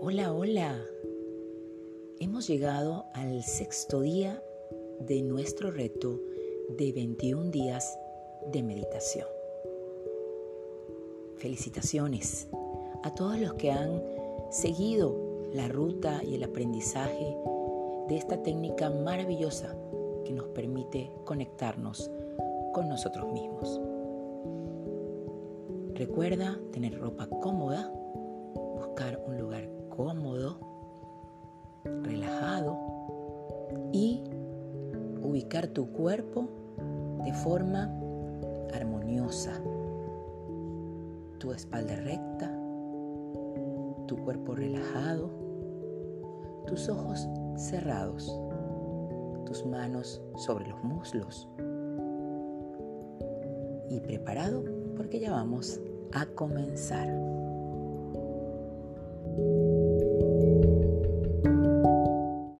Hola, hola. Hemos llegado al sexto día de nuestro reto de 21 días de meditación. Felicitaciones a todos los que han seguido la ruta y el aprendizaje de esta técnica maravillosa que nos permite conectarnos con nosotros mismos. Recuerda tener ropa cómoda, buscar un lugar relajado y ubicar tu cuerpo de forma armoniosa. Tu espalda recta, tu cuerpo relajado, tus ojos cerrados, tus manos sobre los muslos. Y preparado porque ya vamos a comenzar.